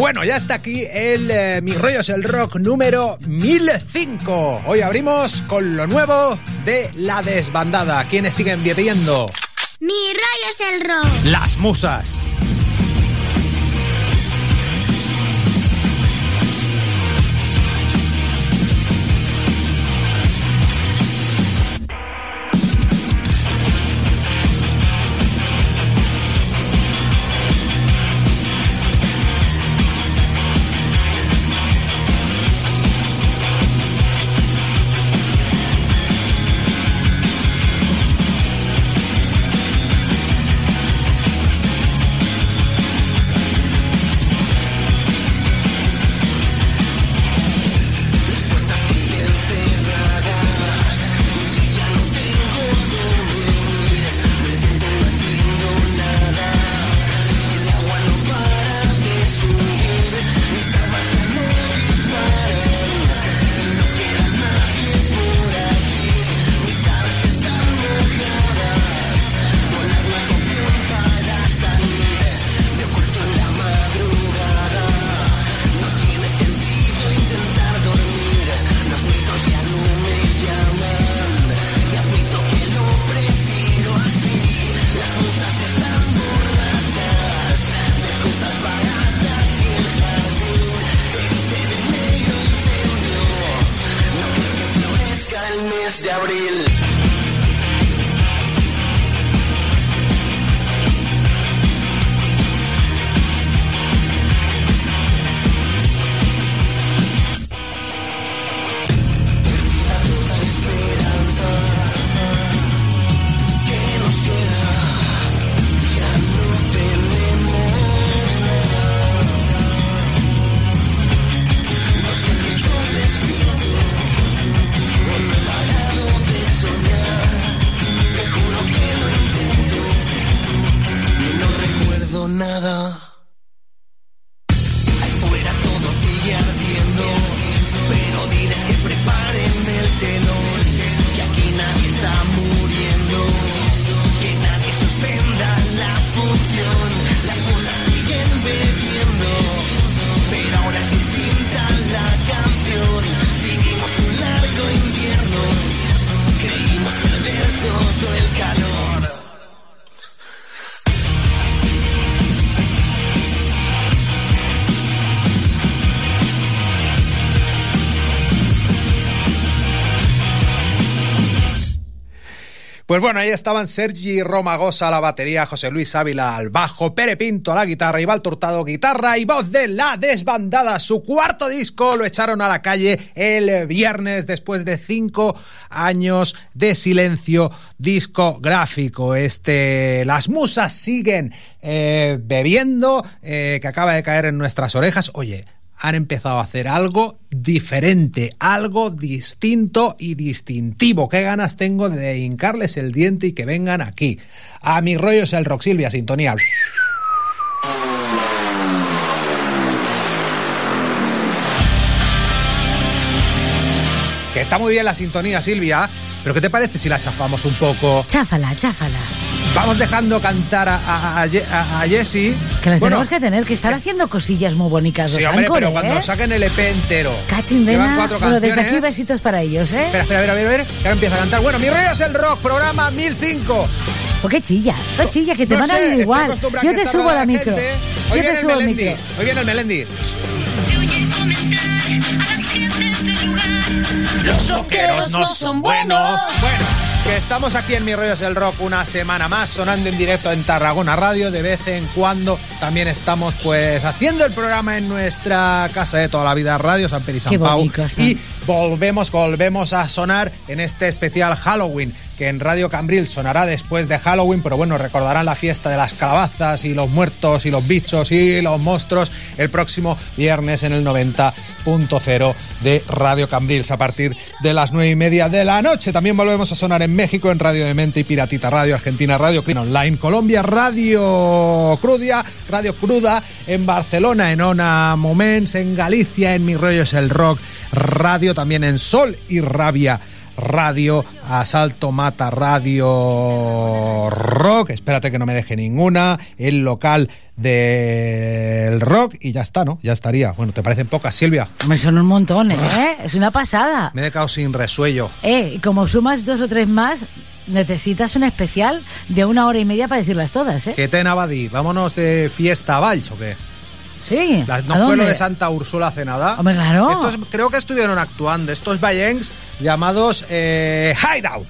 Bueno, ya está aquí el eh, Mi Rollo es el Rock número 1005. Hoy abrimos con lo nuevo de La Desbandada. ¿Quiénes siguen viviendo? Mi rollo es el rock. Las musas. Pues bueno, ahí estaban Sergi Romagosa la batería, José Luis Ávila al bajo, Pere Pinto a la guitarra, Iván Turtado guitarra y voz de La Desbandada. Su cuarto disco lo echaron a la calle el viernes después de cinco años de silencio discográfico. Este, las musas siguen eh, bebiendo, eh, que acaba de caer en nuestras orejas. Oye, han empezado a hacer algo diferente, algo distinto y distintivo. Qué ganas tengo de hincarles el diente y que vengan aquí. A mis rollos el rock Silvia, sintonía. Que está muy bien la sintonía, Silvia, pero ¿qué te parece si la chafamos un poco? Cháfala, cháfala. Vamos dejando cantar a, a, a, a Jessie. Que las bueno, tenemos que tener, que están haciendo cosillas muy bonitas. Sí, hombre, pero cuando ¿eh? saquen el EP entero. Cachindena. Llevan cuatro bueno, desde canciones. aquí besitos para ellos, ¿eh? Espera, espera, a ver, a ver, a ver. Ahora empieza a cantar. Bueno, mi rollo es el rock, programa 1005. ¿Por qué chilla? ¿Qué chilla? Que te no van a sé, ir estoy igual. Yo a te subo la de micro. gente. Hoy Yo viene te el subo el Melendi. micro. Hoy viene el Melendi. Los rockeros no son buenos. Bueno, que estamos aquí en Mi Rollo es el Rock una semana más, sonando en directo en Tarragona Radio. De vez en cuando también estamos pues haciendo el programa en nuestra casa de toda la vida, Radio San Peri San Pau. Y volvemos, volvemos a sonar en este especial Halloween, que en Radio Cambril sonará después de Halloween, pero bueno, recordarán la fiesta de las calabazas y los muertos y los bichos y los monstruos el próximo viernes en el 90.0 de Radio Cambrils a partir de las nueve y media de la noche. También volvemos a sonar en México en Radio Demente y Piratita Radio, Argentina Radio, Clean Online, Colombia, Radio Crudia, Radio Cruda, en Barcelona, en Ona Moments, en Galicia, en Mi Rollo es el Rock, Radio también en Sol y Rabia Radio, Asalto Mata Radio Rock, espérate que no me deje ninguna, el local del rock y ya está, ¿no? Ya estaría. Bueno, ¿te parecen pocas, Silvia? Me son un montón, ¿eh? Es una pasada. Me he quedado sin resuello. Eh, y como sumas dos o tres más, necesitas un especial de una hora y media para decirlas todas, ¿eh? ¿Qué te Navadí? ¿Vámonos de fiesta a o qué? Sí. La- ¿No ¿a fue lo de Santa Úrsula hace nada? Hombre, claro. Estos creo que estuvieron actuando, estos Vallencs llamados eh, Hideout.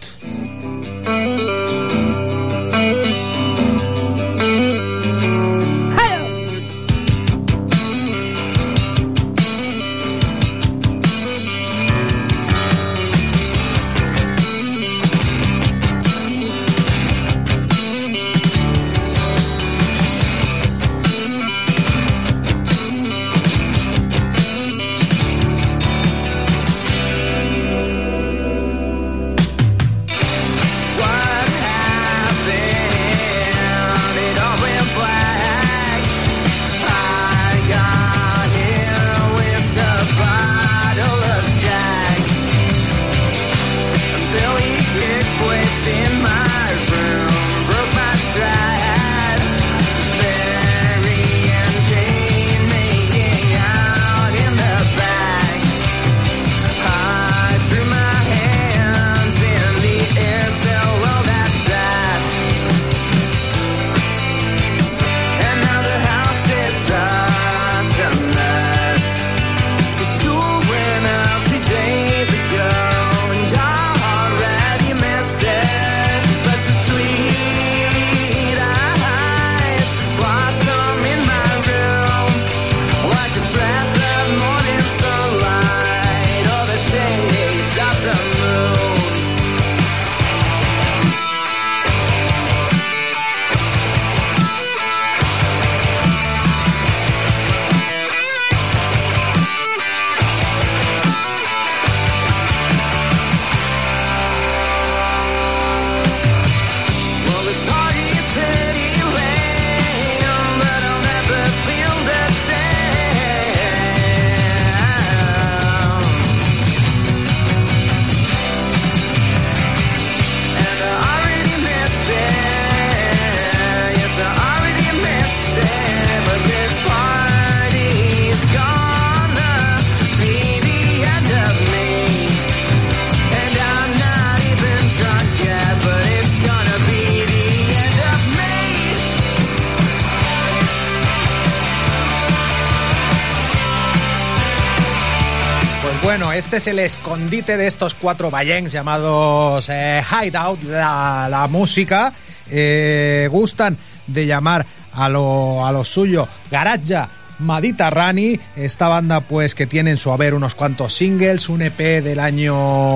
Es el escondite de estos cuatro Vallencs llamados eh, Hideout, la, música. eh, gustan de llamar a lo, a suyo Garaja Madita Rani, esta banda pues que tiene en su haber unos cuantos singles, un EP del año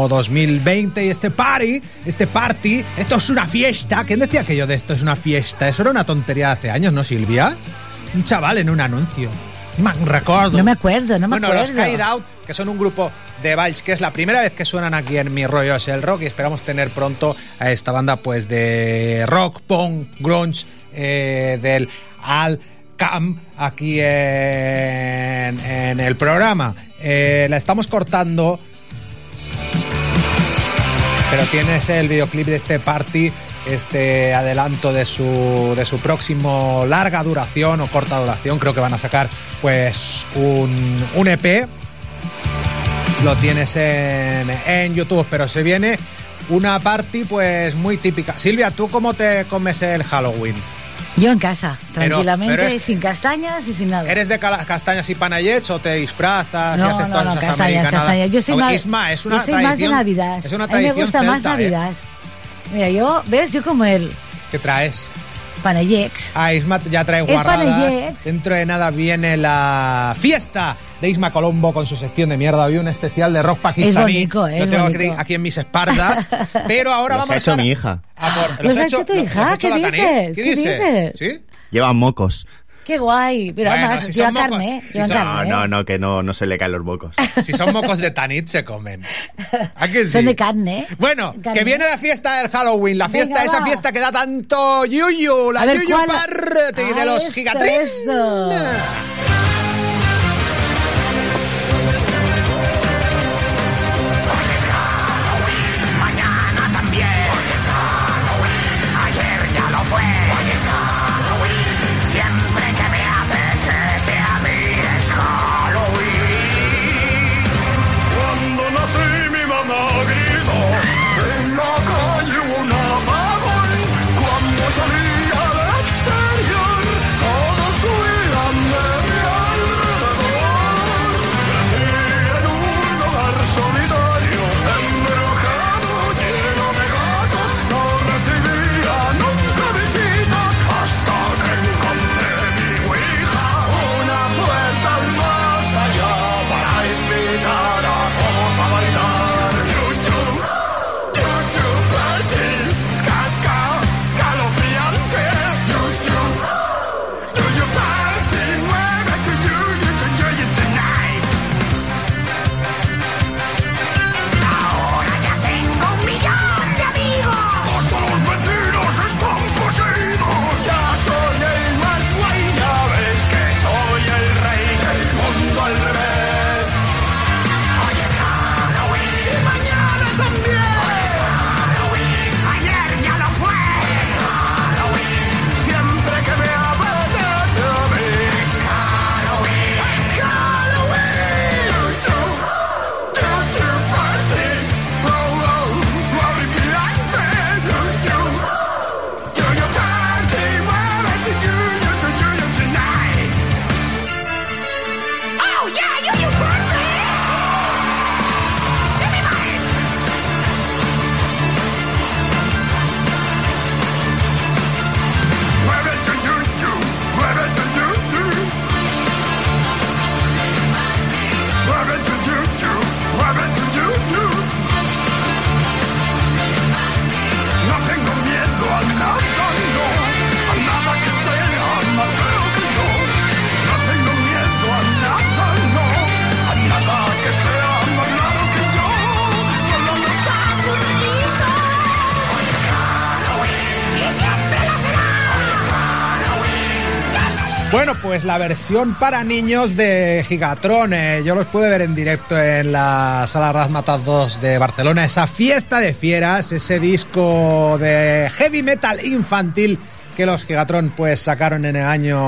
2020 y este party, este party, esto es una fiesta. ¿Quién decía aquello de esto es una fiesta? Eso era una tontería de hace años, ¿no, Silvia? Un chaval en un anuncio. No me acuerdo, no me bueno, acuerdo. los Hideout, que son un grupo de Vals, que es la primera vez que suenan aquí en Mi Rollo es el Rock y esperamos tener pronto a esta banda pues de rock, punk, grunge, eh, del Al Cam aquí en, en el programa. Eh, la estamos cortando pero tienes el videoclip de este party, este adelanto de su, de su próximo larga duración o corta duración. Creo que van a sacar pues un, un EP. Lo tienes en, en YouTube, pero se viene una party pues muy típica. Silvia, ¿tú cómo te comes el Halloween? Yo en casa, tranquilamente, pero es- sin castañas y sin nada. ¿Eres de castañas y panayets o te disfrazas y no, haces no, todas no, esas castañas, americanadas? castañas. Yo soy más, Isma, es una yo soy más de tradición- Navidad. Es una A mí me tradición gusta más celta, ¿eh? Mira, yo, ¿ves? Yo como el ¿Qué traes? Panayex. Ah, Isma ya trae Es guarradas. Panayet. Dentro de nada viene la fiesta de Isma Colombo con su sección de mierda. Hoy un especial de rock pakistaní. es Lo tengo aquí, bonito. aquí en mis espaldas. Pero ahora Los vamos ha a hecho estar- mi hija. a por- ¿Los ha hecho tu hija? ¿Qué dices? ¿Qué ¿Qué dice? dices? ¿Sí? Llevan mocos. Qué guay. Pero Bueno, además, si lleva mocos- carne, si lleva son- No, carne. no, no, que no, no se le caen los mocos. Si son mocos de Tanit se comen. ¿A que sí? Son de carne. Bueno, Carne. que viene la fiesta del Halloween, la fiesta, Venga, esa va. fiesta que da tanto yuyu, la ver, yuyu ¿cuál? party de Ah, los gigatrín. La versión para niños de Gigatron. eh, yo los pude ver en directo en la sala Razmataz 2 de Barcelona. Esa fiesta de fieras, ese disco de heavy metal infantil que los Gigatron pues sacaron en el año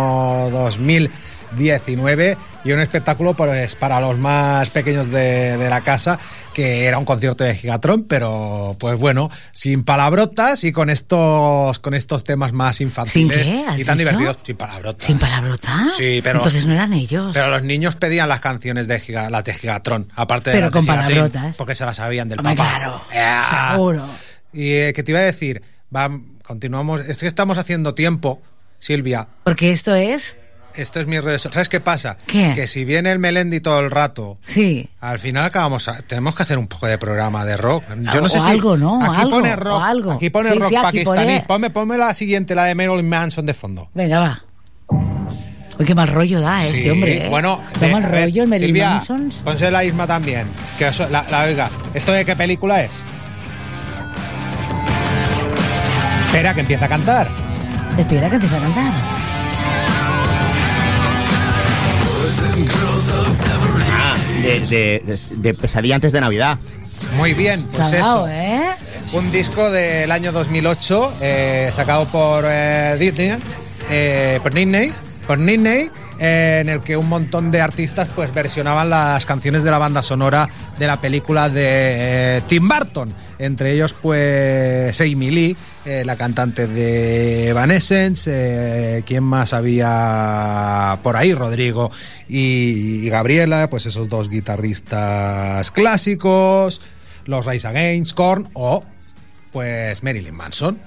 2019 y un espectáculo pues para los más pequeños de, de la casa que era un concierto de Gigatron pero pues bueno sin palabrotas y con estos con estos temas más infantiles qué? ¿Has y tan dicho? divertidos sin palabrotas ¿Sin palabrotas? Sí, pero- Entonces no eran ellos. pero los niños pedían las canciones de Giga, las de Gigatron, aparte de Pero las de con palabrotas. porque se las sabían del Hombre, papá. claro, seguro. Y eh, que te iba a decir, va, continuamos, es que estamos haciendo tiempo, Silvia. Porque esto es... Esto es mi redes so- ¿Sabes qué pasa? ¿Qué? Que si viene el Melendi todo el rato, Sí. al final acabamos a- tenemos que hacer un poco de programa de rock. Yo O- no sé o si algo, ¿no? Aquí Algo, pone rock, algo. aquí pone Sí, rock sí, pakistaní. pone- Ponme, ponme la siguiente, la de Marilyn Manson de fondo. Venga, va. Uy, qué mal rollo da este hombre. ¿eh? Bueno, de- mal rollo el Marilyn Silvia, Manson. ponse la Isma también. Que eso- la, la oiga. ¿Esto de qué película es? Espera, que empieza a cantar. Espera que empiece a cantar. Ah, de, de, de pesadilla antes de Navidad. Muy bien, pues eso. ¿eh? Un disco del año 2008, eh, sacado por eh, Disney, eh, por Disney, por Disney, eh, en el que un montón de artistas pues versionaban las canciones de la banda sonora de la película de eh, Tim Burton. Entre ellos pues Amy Lee, eh, la cantante de Evanescence, eh, ¿quién más había por ahí? Rodrigo y, y Gabriela, pues esos dos guitarristas clásicos, los Rise Against, Korn o pues Marilyn Manson.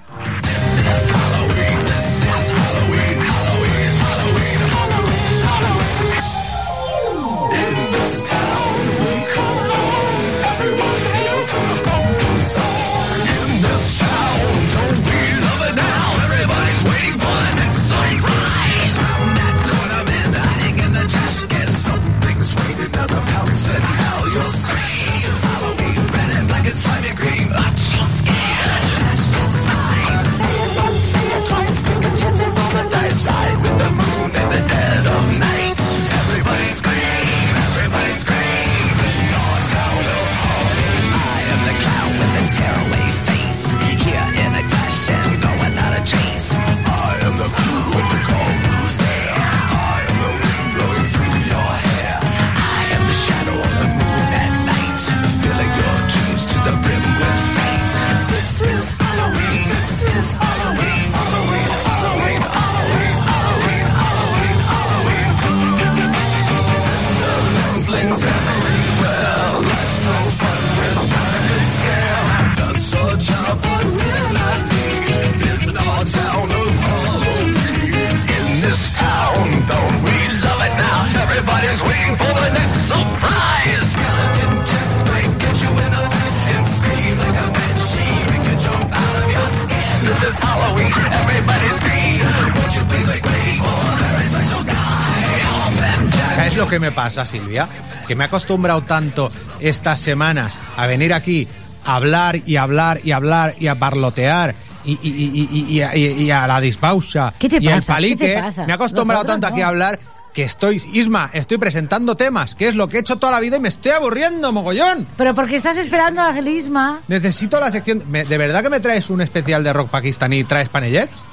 Pasa, Silvia? Que me he acostumbrado tanto estas semanas a venir aquí a hablar y hablar y hablar y a parlotear y, y- y- y- y- y- y a la dispausa ¿Qué te y el pasa? palique. ¿Qué te pasa? Me he acostumbrado Nosotros tanto aquí no. a hablar que estoy, Isma, estoy presentando temas, que es lo que he hecho toda la vida y me estoy aburriendo, mogollón. Pero porque estás esperando a Gelisma. Necesito la sección. me- ¿De verdad que me traes un especial de rock pakistaní y traes panellets?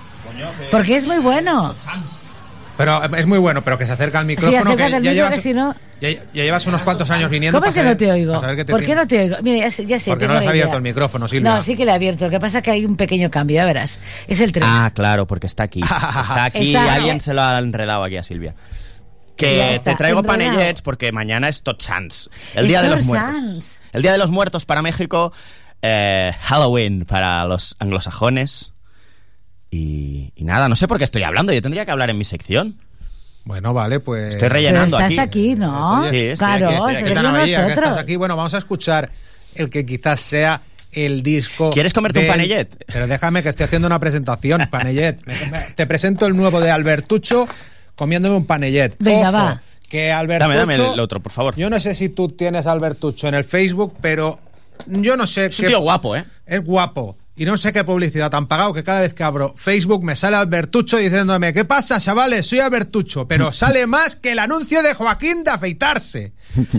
Porque es muy bueno. Pero eh, es muy bueno, pero que se acerca al micrófono. que ya, micro, llevas, que si no- ya, ya llevas unos cuantos años viniendo. ¿Cómo es que para no te oigo? para te ¿Por qué no te oigo? Mira, ya sé. Ya sé Porque no has la abierto idea. el micrófono, Silvia. No, sí que le he abierto. Lo que pasa es que hay un pequeño cambio, ya verás. Es el tren. Ah, claro, porque está aquí. Está aquí Está- alguien se lo ha enredado aquí a Silvia. Que está, te traigo enredado. panellets porque mañana es Tot Sans, el Es Día de los Muertos. El Día de los Muertos para México, eh, Halloween para los anglosajones. Y, y nada, no sé por qué estoy hablando, yo tendría que hablar en mi sección. Bueno, vale, pues. Estoy Pero rellenando estás aquí. aquí, ¿no? Eso, sí, estoy claro, aquí, estoy aquí. ¿Qué María, que estás aquí? Bueno, vamos a escuchar el que quizás sea el disco. ¿Quieres comerte un panellet? Pero déjame que estoy haciendo una presentación, panellet. Te presento el nuevo de Albertucho comiéndome un panellet. Venga, Ojo, va. Que Albertucho. Dame, dame el otro, por favor. Yo no sé si tú tienes Albertucho en el Facebook, pero yo no sé Es un tío guapo, ¿eh? Es guapo. Y no sé qué publicidad han pagado que cada vez que abro Facebook me sale Albertucho diciéndome, ¿qué pasa, chavales? Soy Albertucho, pero sale más que el anuncio de Joaquín de afeitarse.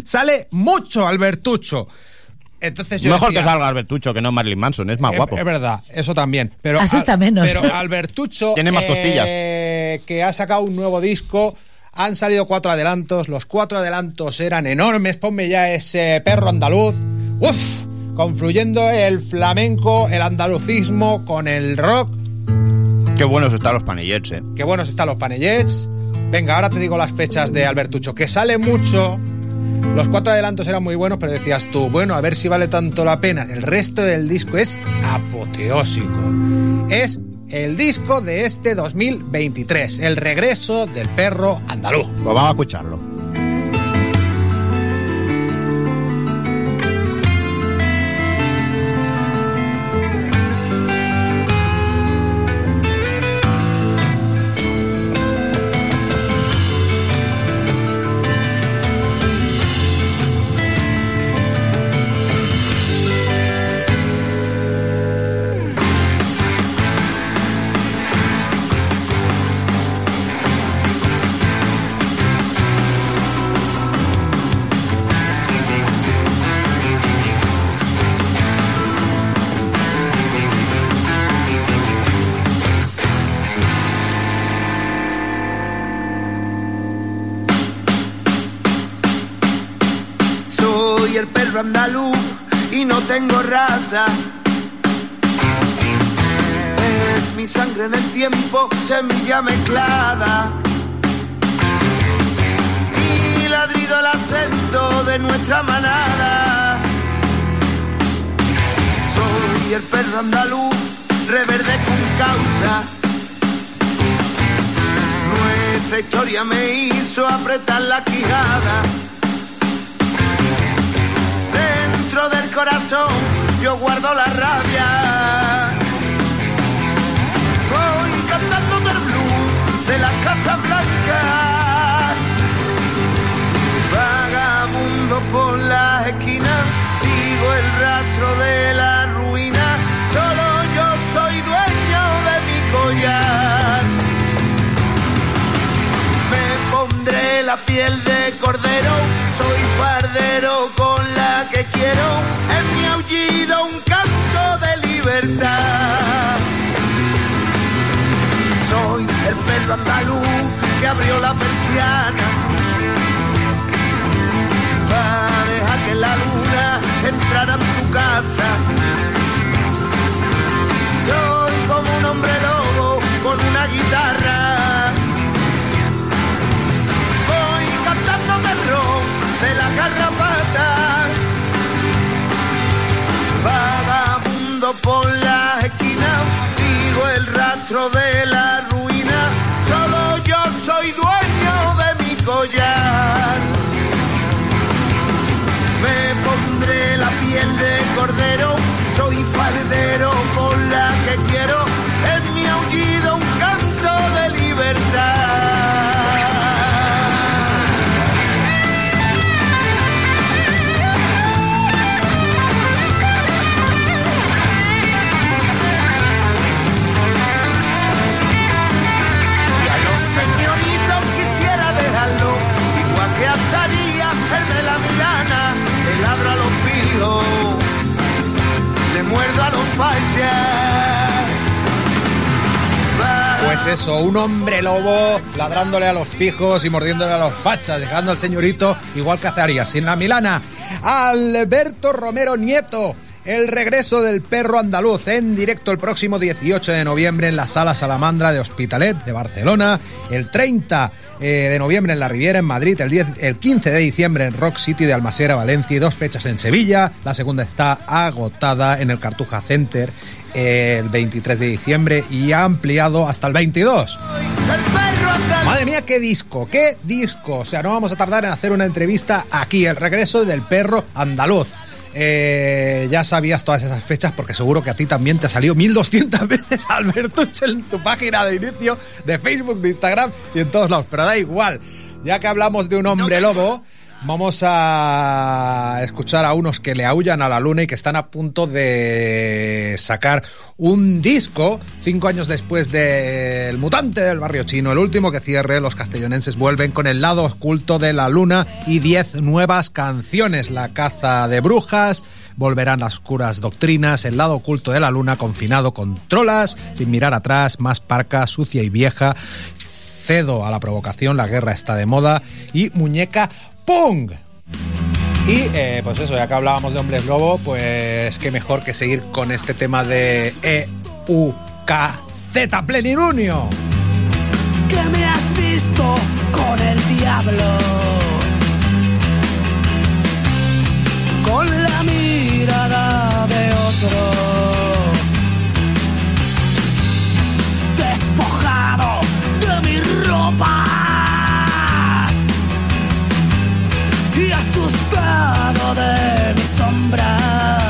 Sale mucho Albertucho. Entonces yo Mejor decía, que salga Albertucho que no Marilyn Manson, es más guapo. Es verdad, eso también. Pero, Asusta Al- menos. Pero Albertucho. Tiene más costillas. eh, que ha sacado un nuevo disco. Han salido cuatro adelantos. Los cuatro adelantos eran enormes. Ponme ya ese perro andaluz. Uf, confluyendo el flamenco, el andalucismo con el rock. Qué buenos están los panellets, eh. Qué buenos están los panellets. Venga, ahora te digo las fechas de Albertucho. Que sale mucho. Los cuatro adelantos eran muy buenos, pero decías tú, bueno, a ver si vale tanto la pena. El resto del disco es apoteósico. Es el disco de este 2023, el regreso del perro andaluz. Pues vamos a escucharlo. Es mi sangre en el tiempo, semilla mezclada. Y ladrido el acento de nuestra manada. Soy el perro andaluz, reverde con causa. Nuestra historia me hizo apretar la quijada. Dentro del corazón yo guardo la rabia. Voy cantando del blues de la Casa Blanca. Vagabundo por la esquina, sigo el rastro de la ruina. Solo yo soy dueño de mi collar. Me pondré la piel de cordero, soy fardero con la que quiero. Andaluz que abrió la persiana. Para dejar que la luna entrara en tu casa. Soy como un hombre lobo con una guitarra. Voy cantando terror de la garrapata. Vagabundo por la esquina, sigo el rastro de la ruina. Solo yo soy dueño de mi collar. Me pondré la piel de cordero, soy faldero con la que quiero. En mi aullido un canto de libertad. Pues eso, un hombre lobo ladrándole a los pijos y mordiéndole a los fachas, dejando al señorito igual que hace. En la Milana, Alberto Romero Nieto. El regreso del perro andaluz en directo el próximo 18 de noviembre en la Sala Salamandra de Hospitalet de Barcelona, el 30 eh, de noviembre en la Riviera en Madrid, el, 10 el 15 de diciembre en Rock City de Almasera, Valencia y dos fechas en Sevilla. La segunda está agotada en el Cartuja Center el 23 de diciembre y ha ampliado hasta el 22. El perro andaluz. Madre mía, qué disco, qué disco. O sea, no vamos a tardar en hacer una entrevista aquí, el regreso del perro andaluz. Eh, ya sabías todas esas fechas porque seguro que a ti también te ha salido 1200 veces Alberto en tu página de inicio de Facebook, de Instagram y en todos lados. Pero da igual, ya que hablamos de un hombre lobo, Vamos a escuchar a unos que le aullan a la luna y que están a punto de sacar un disco cinco años después del Mutante del Barrio Chino, el último que cierre. Los castellonenses vuelven con el lado oculto de la luna y diez nuevas canciones. La caza de brujas, volverán las oscuras doctrinas, el lado oculto de la luna, confinado con trolas, sin mirar atrás, más parca, sucia y vieja. Cedo a la provocación, la guerra está de moda y muñeca Pung. Y eh, pues eso, ya que hablábamos de hombres lobo, pues qué mejor que seguir con este tema de E-U-K-Z Plenilunio. que me has visto con el diablo. Con la mirada de otro. Despojado de mis ropas. De mi sombra.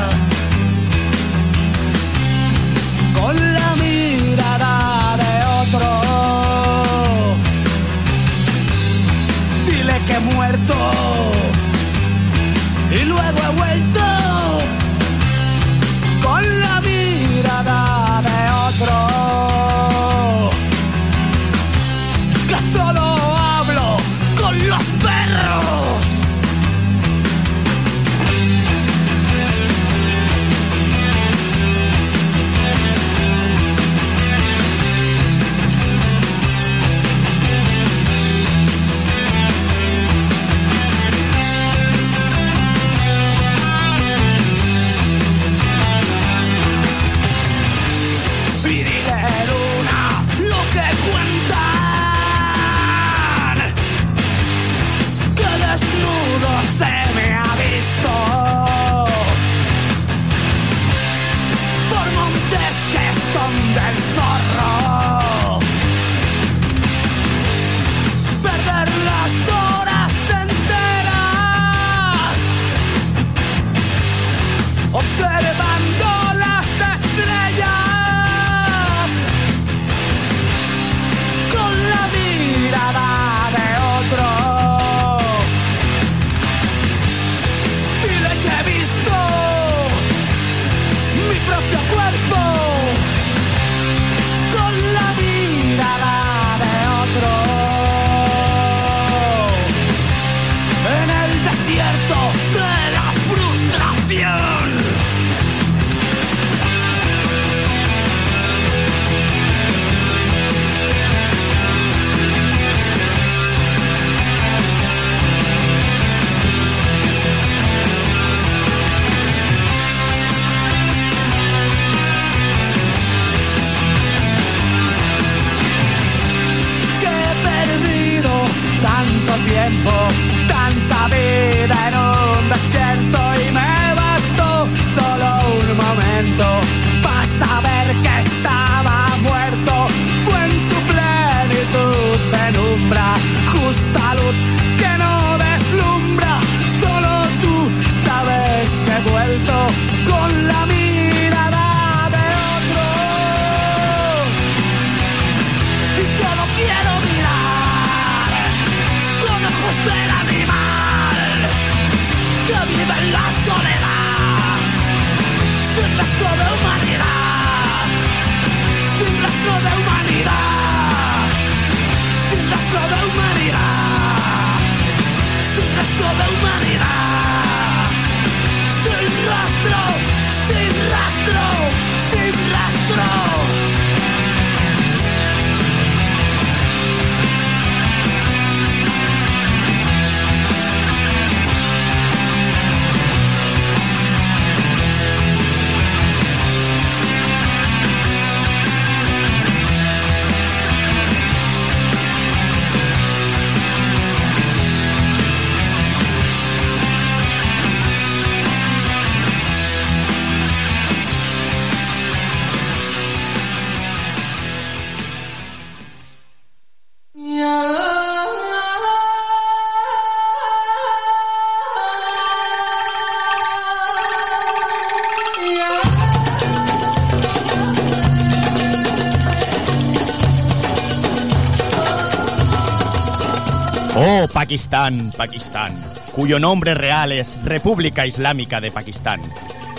Pakistán, Pakistán. cuyo nombre real es República Islámica de Pakistán.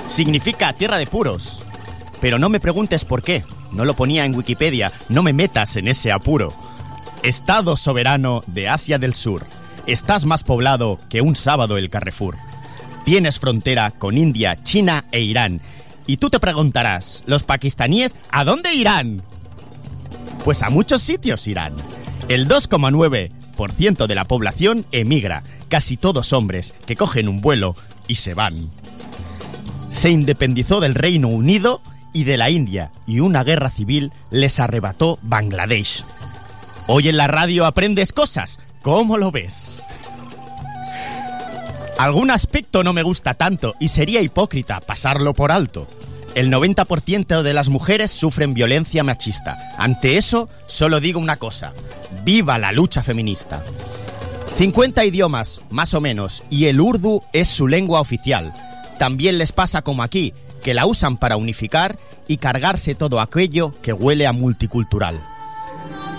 Significa tierra de puros. Pero no me preguntes por qué. No lo ponía en Wikipedia. No me metas en ese apuro. Estado soberano de Asia del Sur. Estás más poblado que un sábado el Carrefour. Tienes frontera con India, China e Irán. Y tú te preguntarás, ¿los pakistaníes a dónde irán? Pues a muchos sitios irán. El 2,9% de la población emigra, casi todos hombres que cogen un vuelo y se van. Se independizó del Reino Unido y de la India y una guerra civil les arrebató Bangladesh. Hoy en la radio aprendes cosas. ¿Cómo lo ves? Algún aspecto no me gusta tanto y sería hipócrita pasarlo por alto. El 90% de las mujeres sufren violencia machista. Ante eso, solo digo una cosa. ¡Viva la lucha feminista! 50 idiomas, más o menos, y el urdu es su lengua oficial. También les pasa como aquí, que la usan para unificar y cargarse todo aquello que huele a multicultural.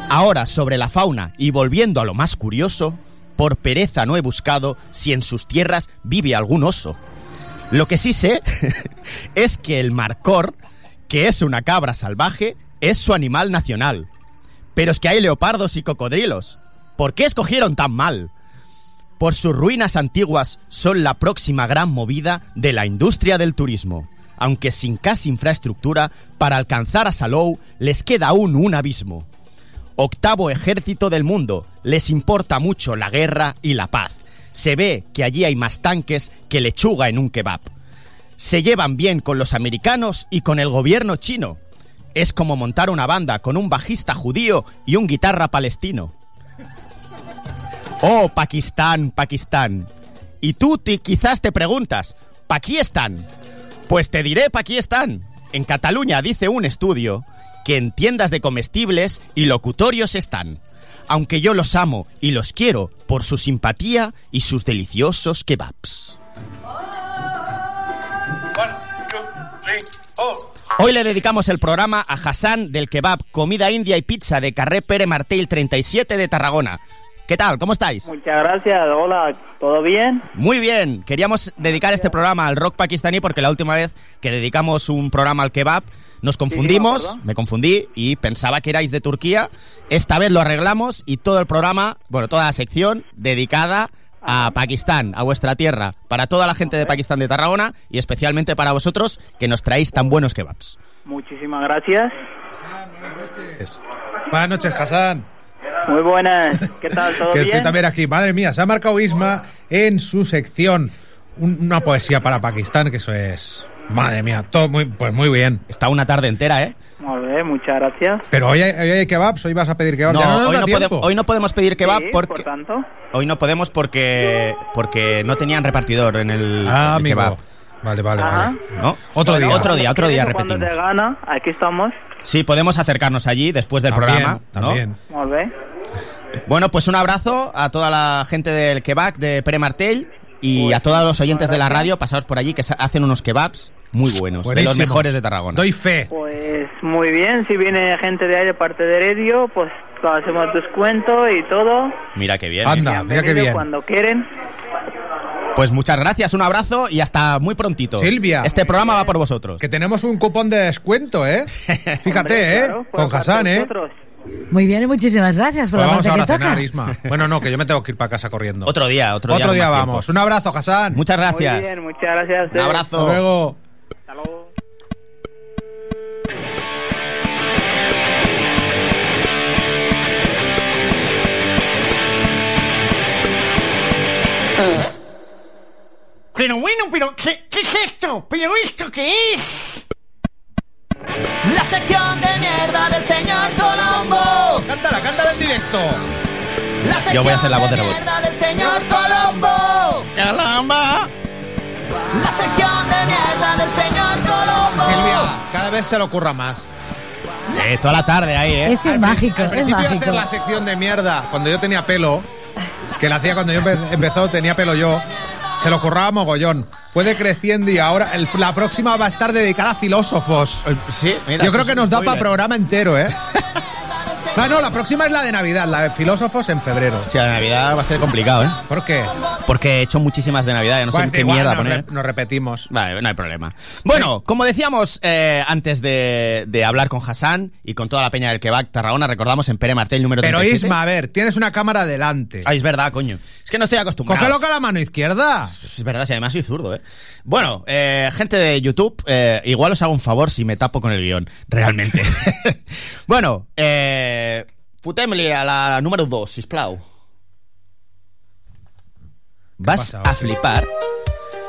Ahora, sobre la fauna y volviendo a lo más curioso, por pereza no he buscado si en sus tierras vive algún oso. Lo que sí sé es que el marcor, que es una cabra salvaje, es su animal nacional. Pero es que hay leopardos y cocodrilos. ¿Por qué escogieron tan mal? Por sus ruinas antiguas son la próxima gran movida de la industria del turismo. Aunque sin casi infraestructura, para alcanzar a Salou les queda aún un abismo. Octavo ejército del mundo, les importa mucho la guerra y la paz. Se ve que allí hay más tanques que lechuga en un kebab. Se llevan bien con los americanos y con el gobierno chino. Es como montar una banda con un bajista judío y un guitarra palestino. Oh, Pakistán, Pakistán. Y tú te- quizás te preguntas, ¿pa' aquí están? Pues te diré, pa' aquí están. En Cataluña dice un estudio que en tiendas de comestibles y locutorios están. Aunque yo los amo y los quiero por su simpatía y sus deliciosos kebabs. Hoy le dedicamos el programa a Hassan del Kebab, comida india y pizza de Carré Pere Martel 37 de Tarragona. ¿Qué tal? ¿Cómo estáis? Muchas gracias, hola, ¿todo bien? Muy bien, queríamos dedicar este programa al rock pakistaní porque la última vez que dedicamos un programa al kebab nos confundimos, me acuerdo. me confundí y pensaba que erais de Turquía. Esta vez lo arreglamos y todo el programa, bueno, toda la sección dedicada a Pakistán, a vuestra tierra, para toda la gente de Pakistán de Tarragona y especialmente para vosotros que nos traéis tan buenos kebabs. Muchísimas gracias. Buenas noches, Hassan. Muy buenas, ¿qué tal? ¿Todo que bien? estoy también aquí. Madre mía, se ha marcado Isma en su sección un- una poesía para Pakistán, que eso es... Madre mía, todo muy, pues muy bien. Está una tarde entera, ¿eh? Muy bien, muchas gracias. Pero hoy hay, hoy hay kebabs, hoy vas a pedir kebabs. No, nos hoy, no podemos, hoy no podemos pedir kebab Sí, porque por tanto, hoy no podemos porque porque no tenían repartidor en el, Ah, el amigo. kebab. Vale, vale, Ajá. vale. ¿no? Otro día. Otro día, otro día Cuando repetimos. te gana, aquí estamos. Sí, podemos acercarnos allí después del También, programa. ¿no? También. Muy bien. Bueno, pues un abrazo a toda la gente del kebab de Pere Martel y Pues, a todos los oyentes de la radio, pasados por allí, que hacen unos kebabs muy buenos, de los mejores de Tarragona. Doy fe. Pues muy bien, si viene gente de ahí de parte de radio, pues hacemos descuento y todo. Mira qué bien. Anda. mira qué bien. Cuando quieren. Pues muchas gracias, un abrazo y hasta muy prontito. Silvia. Este programa va por vosotros. Que tenemos un cupón de descuento, ¿eh? Fíjate, Hombre, ¿eh? claro, Con Hassan, ¿eh? vosotros. Muy bien y muchísimas gracias por Pues la vamos parte ahora que a cenar, toca. Isma. Bueno, no, que yo me tengo que ir para casa corriendo. Otro día, otro día. Otro día vamos. tiempo. Un abrazo, Hassan. Muchas Muy gracias. bien, muchas gracias. Un abrazo. Hasta luego. Hasta luego. Pero bueno, pero ¿qué, qué es esto? ¿Pero esto qué es? La sección de mierda del señor Colombo. Cántala, cántala en directo. La sección Yo voy a hacer la voz de robot. mierda del señor Colombo. ¡Caramba! La sección de mierda del señor Colombo. Silvia, cada vez se le ocurra más. Eh, toda la tarde ahí, ¿eh? Este es mágico, Al es principio de mágico. hacer la sección de mierda, cuando yo tenía pelo, que la hacía cuando yo empe- empezó, tenía pelo yo, se lo curraba mogollón. Fue decreciendo y ahora el- la próxima va a estar dedicada a filósofos. Sí, mira, Yo creo esto que nos da para programa entero, ¿eh? Ah, no, la próxima es la de Navidad, la de filósofos en febrero. Hostia, la Navidad va a ser complicado, ¿eh? ¿Por qué? Porque he hecho muchísimas de Navidad, ya no sé Pues qué igual mierda nos, poner. re- nos repetimos. Vale, no hay problema. Bueno, como decíamos eh, antes de, de hablar con Hassan y con toda la peña del Kebab Tarragona, recordamos en Pere Martel número Pero 37. Isma, a ver, tienes una cámara delante. Ay, es verdad, coño. Es que no estoy acostumbrado. Cógelo con la mano izquierda. Es verdad, si además soy zurdo, ¿eh? Bueno, eh, gente de YouTube, eh, igual os hago un favor si me tapo con el guion, realmente. bueno, eh, putemli a la número 2, sisplau. Vas a flipar.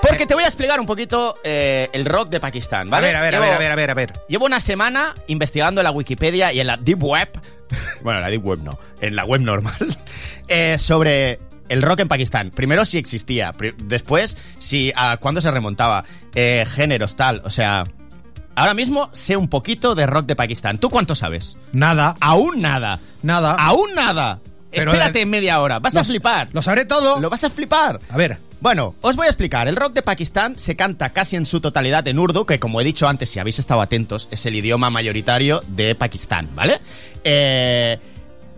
Porque te voy a explicar un poquito eh, el rock de Pakistán, A ¿vale? ver, a ver, a ver, a ver, a ver, a ver. Llevo una semana investigando en la Wikipedia y en la Deep Web, bueno, en la Deep Web no, en la web normal, eh, sobre el rock en Pakistán. Primero si existía, después si a cuándo se remontaba, eh, géneros, tal, o sea... Ahora mismo sé un poquito de rock de Pakistán. ¿Tú cuánto sabes? Nada, Aún nada. nada. Aún nada. Pero, Espérate eh, media hora. Vas a flipar. Lo sabré todo. Lo vas a flipar. A ver, Bueno, os voy a explicar. El rock de Pakistán se canta casi en su totalidad en urdu, que como he dicho antes, si habéis estado atentos, es el idioma mayoritario de Pakistán, ¿vale? Eh,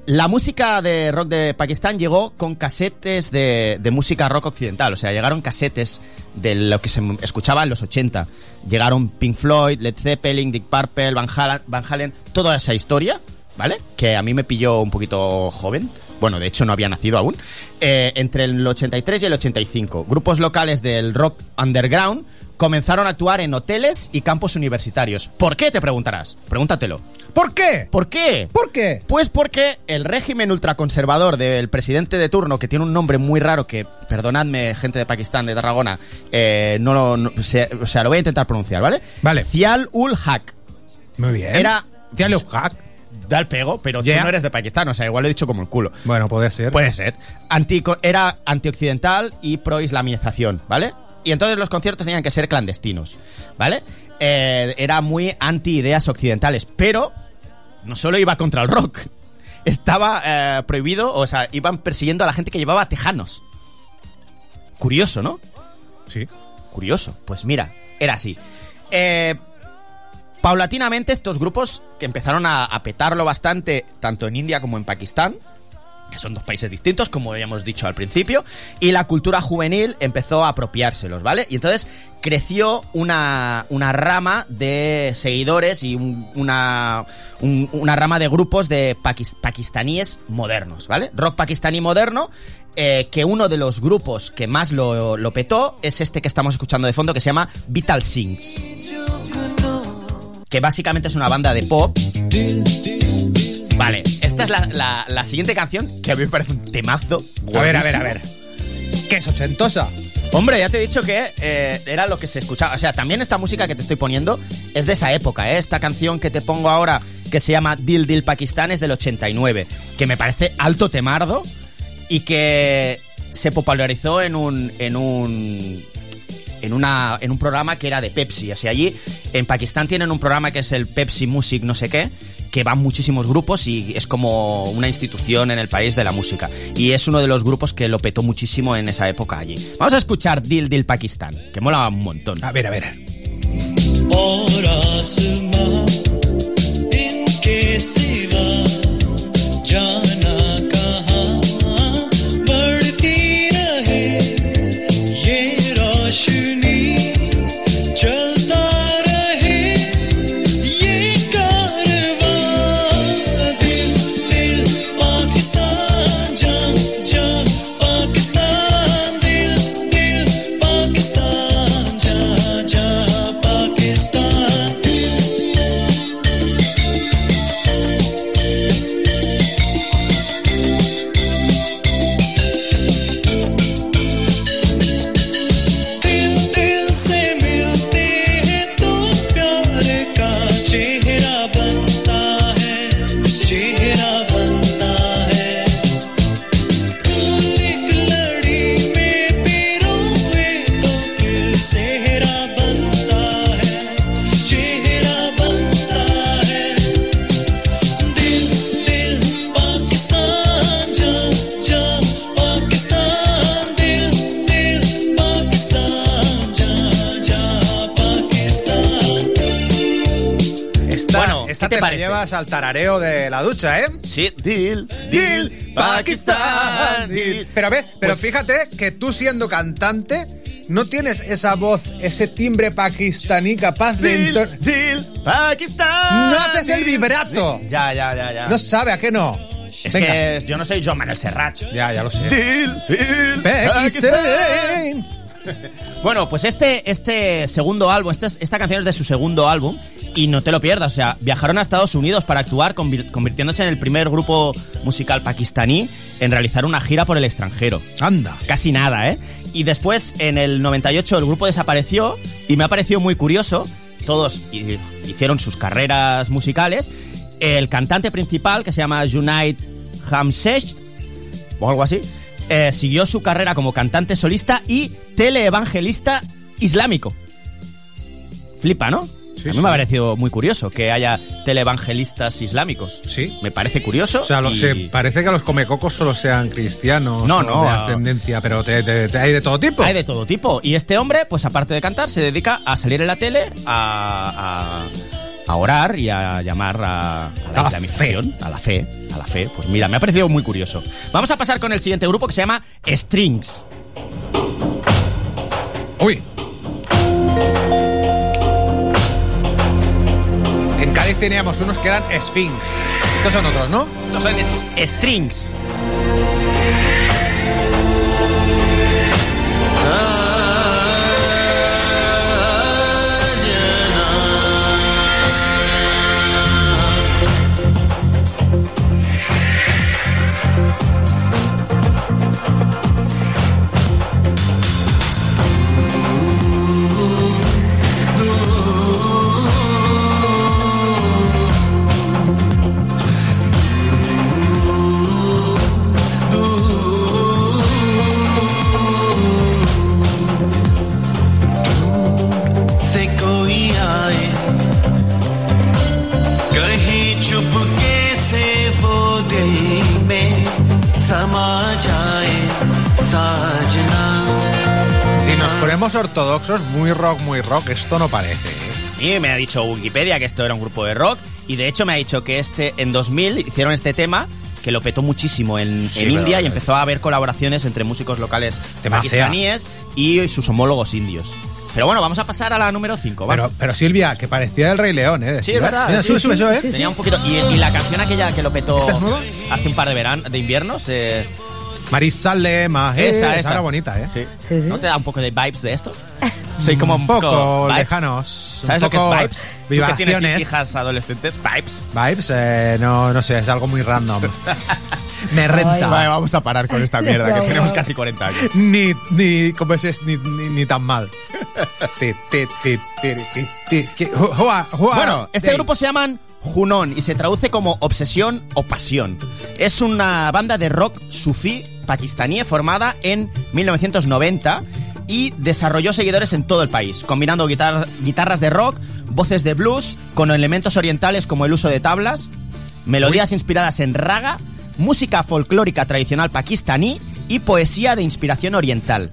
la música de rock de Pakistán llegó con casetes de, música rock occidental, o sea, llegaron casetes de lo que se escuchaba en los 80. Llegaron Pink Floyd, Led Zeppelin, Dick Purple, Van Halen, Van Halen toda esa historia, ¿vale? Que a mí me pilló un poquito joven. Bueno, de hecho no había nacido aún. Eh, entre el 83 y el 85. Grupos locales del rock underground comenzaron a actuar en hoteles y campos universitarios. ¿Por qué? Te preguntarás. Pregúntatelo. ¿por qué? ¿Por qué? ¿Por qué? Pues porque el régimen ultraconservador del presidente de turno, que tiene un nombre muy raro que, perdonadme, gente de Pakistán, de Tarragona, eh, no lo. no- se- o sea, lo voy a intentar pronunciar, ¿vale? Vale. Zial ul Haq. Muy bien. Era. Tía Leo Hack. Da el pego, pero Yeah. tú no eres de Pakistán, o sea, igual lo he dicho como el culo. Bueno, puede ser. Puede ser. Antico- era antioccidental y pro-islamización, ¿vale? Y entonces los conciertos tenían que ser clandestinos, ¿vale? Eh, era muy anti-ideas occidentales, pero no solo iba contra el rock. Estaba eh, prohibido, o sea, iban persiguiendo a la gente que llevaba tejanos. Curioso, ¿no? Sí. Curioso. Pues mira, era así. Eh, paulatinamente estos grupos que empezaron a, a petarlo bastante, tanto en India como en Pakistán, que son dos países distintos, como habíamos dicho al principio, y la cultura juvenil empezó a apropiárselos, ¿vale? Y entonces creció una, una rama de seguidores y un- una, un- una rama de grupos de pakistaníes modernos, ¿vale? Rock pakistaní moderno, eh, que uno de los grupos que más lo, lo petó es este que estamos escuchando de fondo, que se llama Vital Sings. Que básicamente es una banda de pop Vale, esta es la, la- la siguiente canción que a mí me parece un temazo. A ver, a ver, a ver. ¿Qué es ochentosa? Hombre, ya te he dicho que eh, era lo que se escuchaba. O sea, también esta música que te estoy poniendo es de esa época, ¿eh? Esta canción que te pongo ahora, que se llama Dil Dil Pakistán, es del 89. Que me parece alto temardo y que se popularizó en un. En un en, una, en un programa que era de Pepsi. O sea, allí en Pakistán tienen un programa que es el Pepsi Music no sé qué, que van muchísimos grupos y es como una institución en el país de la música. Y es uno de los grupos que lo petó muchísimo en esa época allí. Vamos a escuchar Dil Dil Pakistán, que mola un montón. A ver, a ver. Al tarareo de la ducha, ¿eh? Sí, Dil, Dil, Pakistán, Dil. Pero ve, pero Pues- fíjate que tú siendo cantante no tienes esa voz, ese timbre pakistaní capaz de Dil, entor- Dil, Pakistán. No haces el vibrato. Ya, ya, ya, ya. No sabe a qué no. es Venga. que yo no soy Joan Manuel Serrat. Ya, ya lo sé. Dil, Dil, Pakistán. Pakistán. Bueno, pues este, este segundo álbum, este es- esta canción es de su segundo álbum y no te lo pierdas. O sea, viajaron a Estados Unidos para actuar, convir- convirtiéndose en el primer grupo musical pakistaní en realizar una gira por el extranjero. Anda. Casi nada, ¿eh? Y después, en el 98, el grupo desapareció y me ha parecido muy curioso. Todos hi- hicieron sus carreras musicales. El cantante principal, que se llama Junaid Hamshesh, o algo así, eh, siguió su carrera como cantante solista y teleevangelista islámico. Flipa, ¿no? Sí, a mí sí. me ha parecido muy curioso que haya teleevangelistas islámicos. Sí. Me parece curioso. O sea, lo- y- se- parece que los comecocos solo sean cristianos No, no, de ascendencia, pero te- te- te- hay de todo tipo. Hay de todo tipo. Y este hombre, pues aparte de cantar, se dedica a salir en la tele, a, a, a orar y a llamar a, a la A la islamización, a la fe, a la fe. Pues mira, me ha parecido muy curioso. Vamos a pasar con el siguiente grupo que se llama Strings. Uy. En Cádiz teníamos unos que eran Sphinx. Estos son otros, ¿no? No son Strings. समा जाए साजना Si nos ponemos ortodoxos, muy rock, muy rock, esto no parece. ¿eh? Y me ha dicho Wikipedia que esto era un grupo de rock. Y de hecho me ha dicho que este en 2000 hicieron este tema que lo petó muchísimo en, Sí, en pero- India y empezó a haber colaboraciones entre músicos locales Temacea. pakistaníes y sus homólogos indios. Pero bueno, vamos a pasar a la número 5. Pero, pero Silvia, que parecía el Rey León, ¿eh? Sí, es verdad. Mira, Sí, sube, sí, sube, sube, ¿eh? Tenía un poquito. Y, y la canción aquella que lo petó hace un par de verano, de inviernos. eh, Marísalema, eh, esa, esa. era bonita, ¿eh? Sí. Sí, sí. ¿No te da un poco de vibes de esto? Soy como un, Un poco vibes. lejanos, un ¿Sabes lo que es poco vibes? ¿Tú que tienes vibraciones. hijas adolescentes? Vibes. Vibes, eh, no, no sé, es algo muy random. Me renta. Vale, vamos a parar con esta mierda, que tenemos casi 40 años. Ni, ni, ¿cómo es? Ni, ni, ni tan mal. Bueno, este Day. grupo se llaman Junón y se traduce como obsesión o pasión. Es una banda de rock sufí pakistaní formada en 1990 y desarrolló seguidores en todo el país, combinando guitar- guitarras de rock, voces de blues, con elementos orientales como el uso de tablas, melodías inspiradas en raga, música folclórica tradicional pakistaní y poesía de inspiración oriental.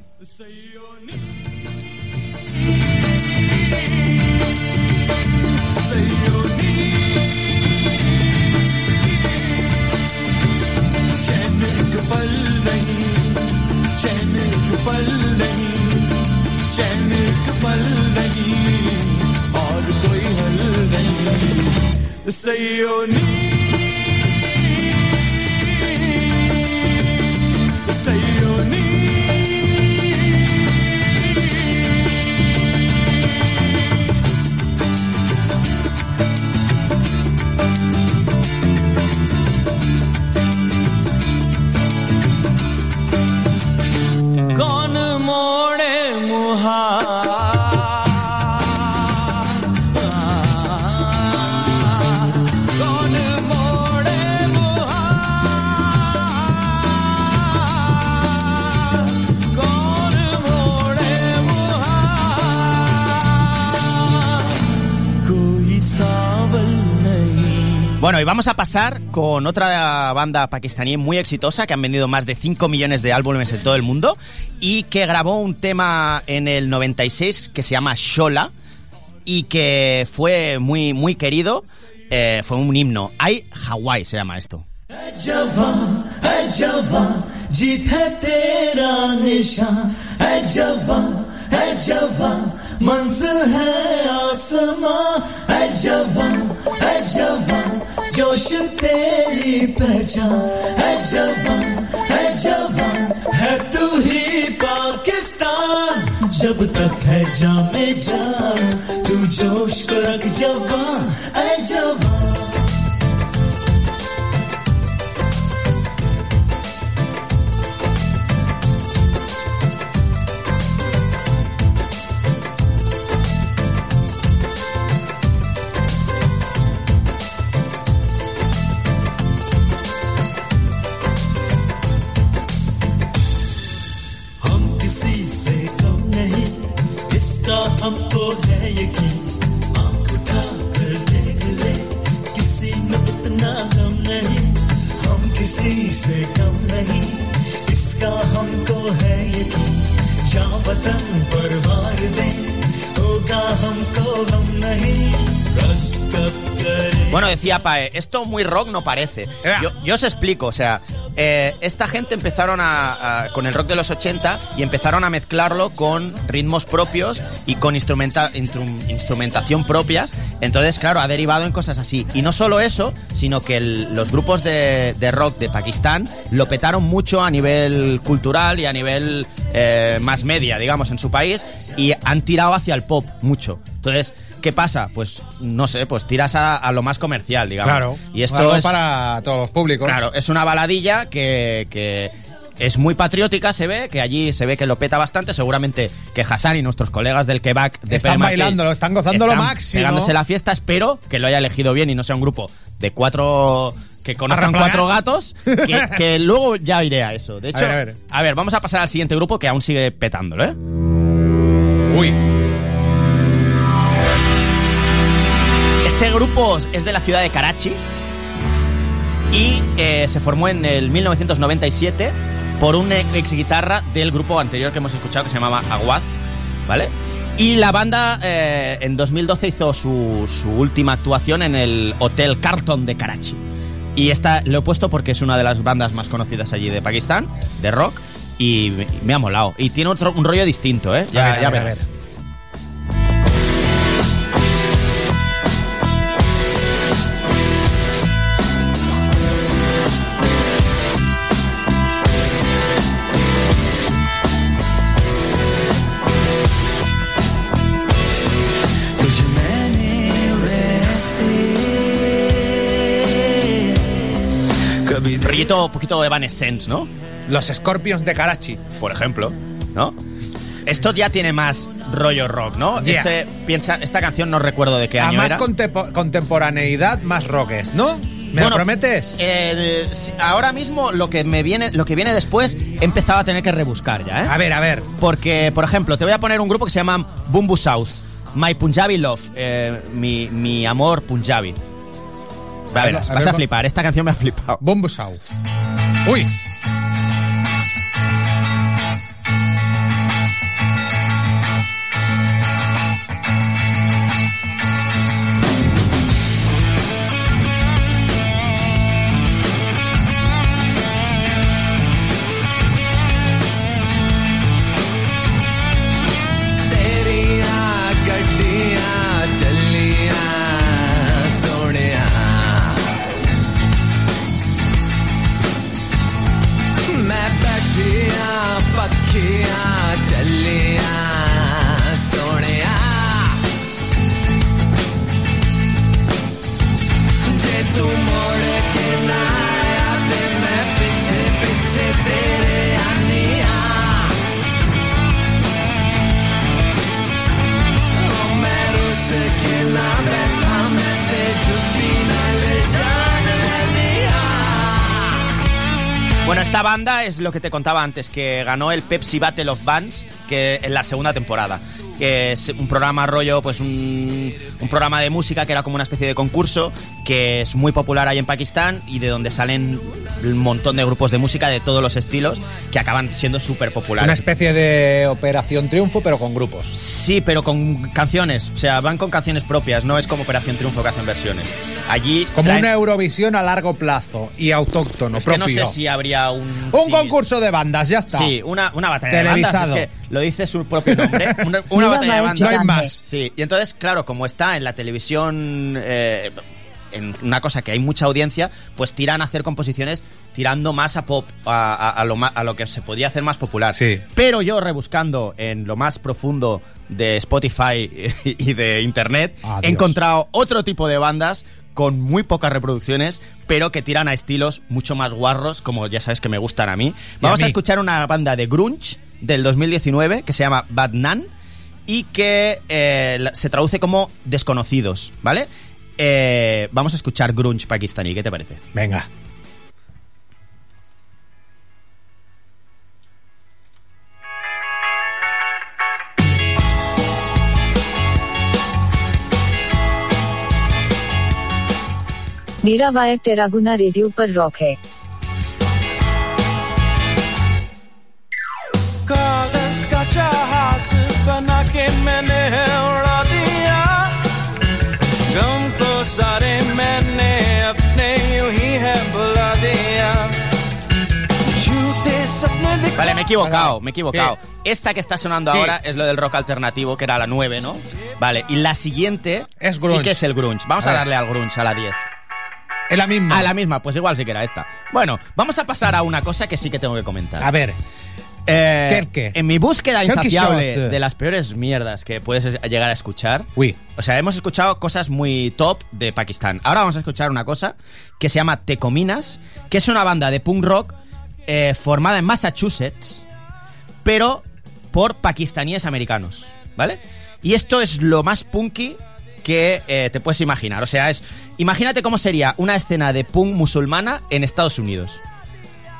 say you need Bueno, y vamos a pasar con otra banda pakistaní muy exitosa que han vendido más de 5 millones de álbumes en todo el mundo y que grabó un tema en el 96 que se llama Shola y que fue muy, muy querido eh, fue un himno. Hay Hawái se llama esto. है जवान, मंजिल है आसमां, है जवान है जवान, जोश तेरी पहचान, है जवान है जवान, है तू ही पाकिस्तान, जब तक है जामे जान, तू जोश को रख जवान, है जवान। Esto muy rock no parece. Yo, yo os explico, o sea, eh, esta gente empezaron a, a- con el rock de los 80 y empezaron a mezclarlo con ritmos propios y con instrumenta- intrum- instrumentación propia. Entonces, claro, ha derivado en cosas así. Y no solo eso, sino que el- los grupos de, de rock de Pakistán lo petaron mucho a nivel cultural y a nivel eh, más media, digamos, en su país y han tirado hacia el pop mucho. Entonces, ¿qué pasa? Pues no sé, pues tiras a, a lo más comercial, digamos. Claro. Y esto Algo es para todos los públicos. Claro, es una baladilla que, que es muy patriótica, se ve, que allí se ve que lo peta bastante. Seguramente que Hassan y nuestros colegas del Quebec de Están bailándolo, están gozando lo máximo. Pegándose la fiesta, espero que lo haya elegido bien y no sea un grupo de cuatro que conozcan cuatro gatos, que, que luego ya iré a eso. De hecho, A ver, a ver. vamos a pasar al siguiente grupo que aún sigue petándolo, ¿eh? Uy. Este grupo es de la ciudad de Karachi y eh, se formó en el 1997 por un ex guitarra del grupo anterior que hemos escuchado que se llamaba Aguad, ¿vale? Y la banda eh, en 2012 hizo su, su última actuación en el Hotel Carlton de Karachi. Y esta lo he puesto porque es una de las bandas más conocidas allí de Pakistán, de rock, y me, ha molado. Y tiene otro, un rollo distinto, ¿eh? Ya, A ver. Rollito un poquito Evanescence, ¿no? Los Scorpions de Karachi. por ejemplo, ¿no? Esto ya tiene más rollo rock, ¿no? Yeah. Este piensa, esta canción no recuerdo de qué A año más era. contempo- contemporaneidad, más rockes, ¿no? ¿Me Bueno, lo prometes? eh, ahora mismo lo que me viene, lo que viene después, he empezado a tener que rebuscar ya, ¿eh? A ver, a ver. Porque, por ejemplo, te voy a poner un grupo que se llama Bumbu South, My Punjabi Love, eh, mi, mi amor Punjabi. A A ver, a vas a flipar, esta canción me ha flipado. Bombo South. Uy. Esta banda es lo que te contaba antes, que ganó el Pepsi Battle of Bands que en la segunda temporada. Que es un programa rollo, pues un, un programa de música que era como una especie de concurso que es muy popular ahí en Pakistán y de donde salen un montón de grupos de música de todos los estilos que acaban siendo súper populares. Una especie de Operación Triunfo, pero con grupos. Sí, pero con canciones. O sea, van con canciones propias, no es como Operación Triunfo que hacen versiones. Allí. Como traen- una Eurovisión a largo plazo y autóctono, Es que no sé si habría un. Un sí. concurso de bandas, ya está. Sí, una, una batalla de bandas. Televisado. Es que lo dice su propio nombre. Una, batalla de bandas. No hay más. Sí, y entonces, claro, como está en la televisión, eh, en una cosa que hay mucha audiencia, pues tiran a hacer composiciones tirando más a pop, a, a- a lo, a lo que se podía hacer más popular. Sí. Pero yo rebuscando en lo más profundo de Spotify y de Internet, Adiós. he encontrado otro tipo de bandas con muy pocas reproducciones, pero que tiran a estilos mucho más guarros, como ya sabes que me gustan a mí. Vamos a, mí. escuchar una banda de grunge del 2019 que se llama Bad Nan y que eh, la- se traduce como desconocidos, ¿vale? Eh, vamos a escuchar grunge pakistaní, ¿qué te parece? Venga. मेरा वाइब टेरागुना रेडियो पर रॉक है equivocado, me he equivocado. Esta que está sonando Sí. ahora es lo del rock alternativo, que era la 9, ¿no? Vale, y la siguiente Es sí grunge. que es el grunge. Vamos A darle al grunge, a la 10. Es la misma. A la misma, pues igual sí que era esta. Bueno, vamos a pasar a una cosa que sí que tengo que comentar. A ver, Eh, ¿Qué, qué? En mi búsqueda ¿Qué, qué insaciable sos? de las peores mierdas que puedes llegar a escuchar, uy. o sea, hemos escuchado cosas muy top de Pakistán. Ahora vamos a escuchar una cosa que se llama Tecominas, que es una banda de punk rock eh, formada en Massachusetts, pero por pakistaníes americanos, ¿vale? Y esto es lo más punky que eh, te puedes imaginar. O sea, es. Imagínate cómo sería una escena de punk musulmana en Estados Unidos.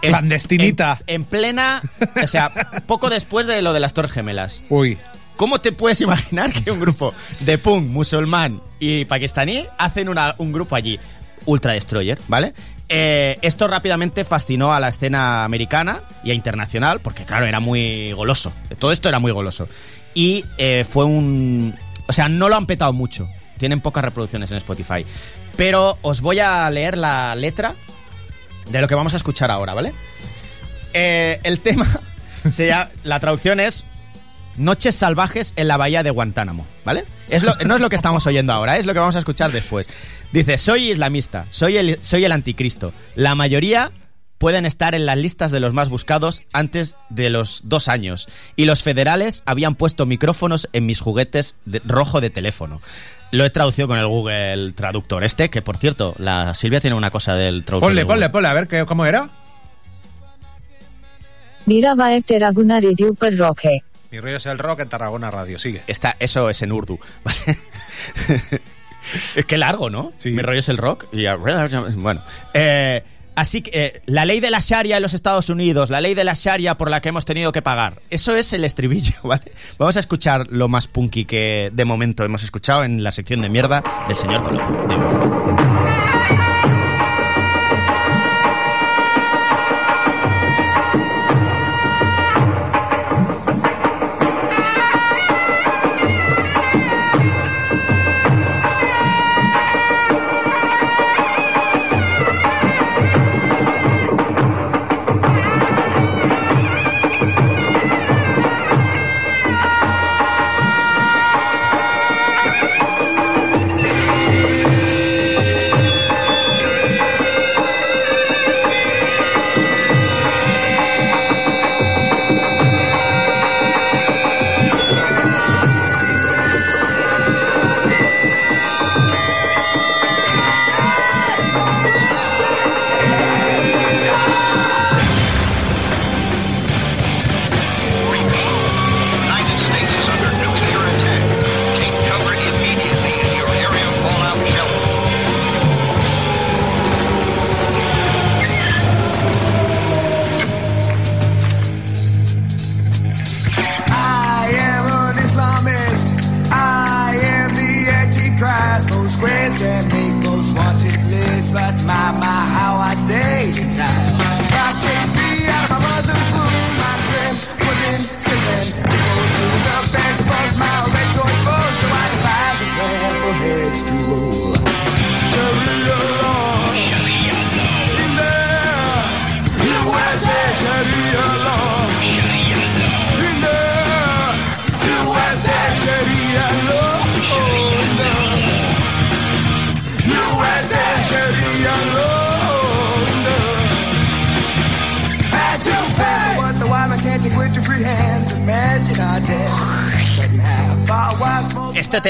En- Clandestinita. En, en plena. O sea, poco después de lo de las Torres Gemelas. Uy. ¿Cómo te puedes imaginar que un grupo de punk musulmán y pakistaní hacen una- un grupo allí? Ultra Destroyer, ¿vale? Eh, esto rápidamente fascinó a la escena americana y a internacional, porque claro, era muy goloso. Todo esto era muy goloso. Y eh, fue un... O sea, no lo han petado mucho. Tienen pocas reproducciones en Spotify. Pero os voy a leer la letra de lo que vamos a escuchar ahora, ¿vale? Eh, el tema, se llama- la traducción es Noches salvajes en la bahía de Guantánamo, ¿vale? Es no es lo que estamos oyendo ahora, es lo que vamos a escuchar después. Dice, soy islamista, soy el, soy el anticristo. La mayoría pueden estar en las listas de los más buscados antes de los dos años. Y los federales habían puesto micrófonos en mis juguetes de, rojo de teléfono. Lo he traducido con el Google Traductor este, que por cierto, la Silvia tiene una cosa del traductor. Ponle, de ponle, ponle, a ver que, cómo era. Mira, este Tarragona Radio per Rock. Mi rollo es el rock en Tarragona Radio, sigue. Está, eso es en Urdu, ¿vale? es que largo, ¿no? Sí. Mi rollo es el rock. Y, bueno, eh, así que eh, la ley de la Sharia en los Estados Unidos, la ley de la Sharia por la que hemos tenido que pagar, eso es el estribillo, ¿vale? Vamos a escuchar lo más punky que de momento hemos escuchado en la sección de mierda del señor Colombo. De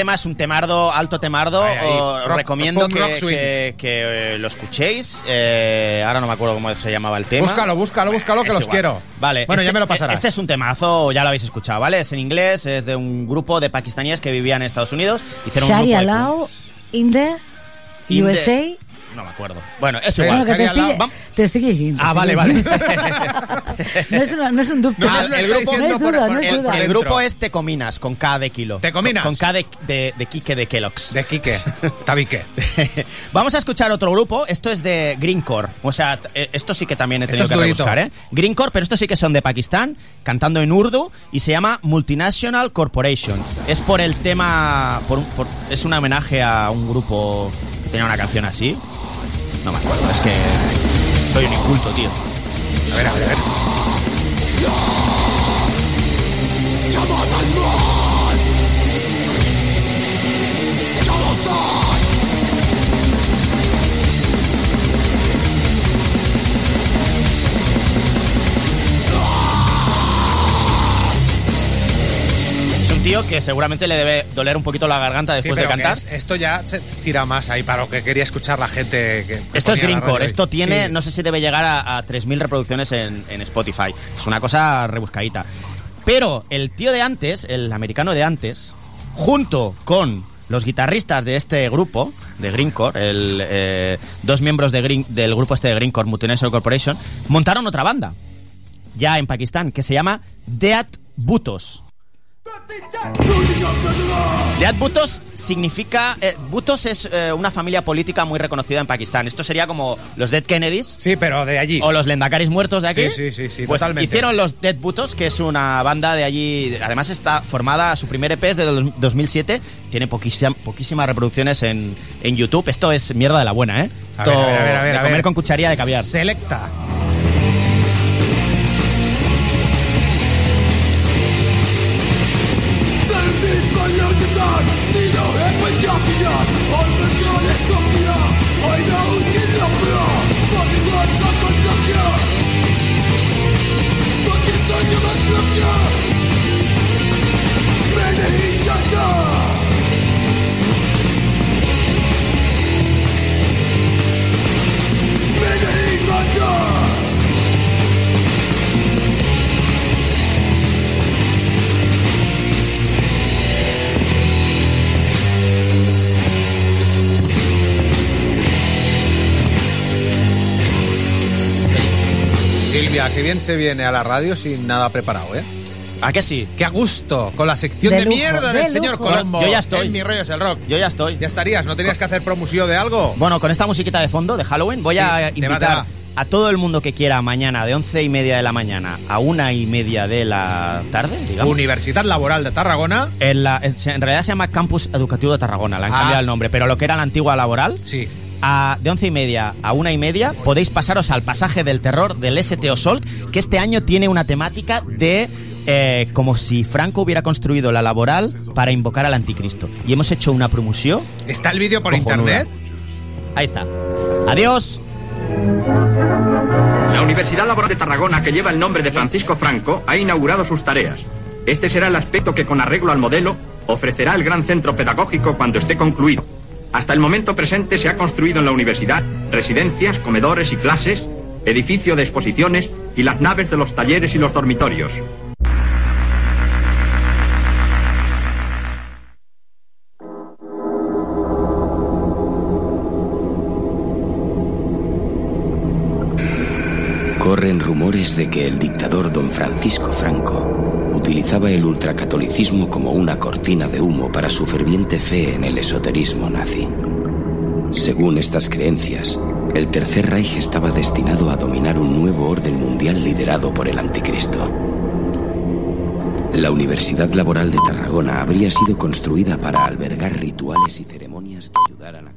tema es un temardo, alto temardo. Ahí, ahí. Os Rock- recomiendo que, rock swing. que- que, eh, lo escuchéis. Eh, ahora no me acuerdo cómo se llamaba el tema. Búscalo, búscalo, búscalo, que los igual. quiero. Vale. Bueno, este- ya me lo pasarás. Este es un temazo, ya lo habéis escuchado, ¿vale? Es en inglés, es de un grupo de pakistaníes que vivían en Estados Unidos. Hicieron un grupo de the In the- USA. No me acuerdo. Bueno, es igual. Te sigue, te diciendo, Ah, te vale, vale. no, es una- no es un ducto. No, el grupo- no es por- duda, por- no es El, duda. el dentro. grupo es Tecominas, con K de kilo. Tecominas. Con, con K de, de, de Quique de Kellogg's. De Quique. Tabique. Vamos a escuchar otro grupo. Esto es de Greencore. O sea, eh, esto sí que también he Esto tenido es que durito. rebuscar, ¿eh? Greencore, pero estos sí que son de Pakistán, cantando en urdu y se llama Multinational Corporation. Es por el tema. por un- por- es un homenaje a un grupo que tenía una canción así. No me acuerdo, es que. Soy un inculto, tío. A ver, a ver, a ver. Que seguramente le debe doler un poquito la garganta Sí, después de cantar. es- esto ya se tira más ahí para lo que quería escuchar la gente. Que, Esto es Greencore, esto tiene, Sí. no sé si debe llegar a, a 3.000 reproducciones en, en Spotify. Es una cosa rebuscadita. Pero el tío de antes, el americano de antes, junto con los guitarristas de este grupo, de Greencore, el, eh, dos miembros de Green- del grupo este de Greencore, Multinational Corporation, montaron otra banda, ya en Pakistán, que se llama Deat Butos. Deat Butos significa... eh, Butos es eh, una familia política muy reconocida en Pakistán. Esto sería como los Dead Kennedys. Sí, pero de allí. O los Lendakaris muertos de aquí. Sí, sí, sí, sí, Pues totalmente. hicieron los Dead Butos, que es una banda de allí. Además, está formada, su primer EP es de dos- 2007. Tiene poquísima- poquísimas reproducciones en, en YouTube. Esto es mierda de la buena, ¿eh? A Esto ver, a ver, a ver, a ver, de comer con cucharilla de caviar. Selecta. Silvia, qué bien se viene a la radio sin nada preparado, ¿eh? ¿A qué sí? Qué a gusto, con la sección De de, lujo, mierda de del señor. Colombo. Yo ya estoy. En mi rollo es el rock. Yo ya estoy. Ya estarías, ¿no tenías que hacer promoción de algo? Bueno, con esta musiquita de fondo de Halloween voy Sí, a invitar a todo el mundo que quiera mañana de once y media de la mañana a una y media de la tarde, digamos. Universidad Laboral de Tarragona. En, la- en- en realidad se llama Campus Educativo de Tarragona, le han Ah. cambiado el nombre, pero lo que era la antigua laboral, Sí. A- de once y media a una y media podéis pasaros al pasaje del terror del STO Sol, que este año tiene una temática de eh, como si Franco hubiera construido la laboral para invocar al anticristo. Y hemos hecho una promoción. ¿Está el vídeo por Cojonuda. internet? Ahí está. Adiós. La Universidad Laboral de Tarragona, que lleva el nombre de Francisco Franco, ha inaugurado sus tareas. Este será el aspecto que, con arreglo al modelo, ofrecerá el gran centro pedagógico cuando esté concluido. Hasta el momento presente se ha construido en la universidad residencias, comedores y clases, edificio de exposiciones y las naves de los talleres y los dormitorios. Corren rumores de que el dictador don Francisco Franco utilizaba el ultracatolicismo como una cortina de humo para su ferviente fe en el esoterismo nazi. Según estas creencias, el Tercer Reich estaba destinado a dominar un nuevo orden mundial liderado por el anticristo. La Universidad Laboral de Tarragona habría sido construida para albergar rituales y ceremonias que ayudaran a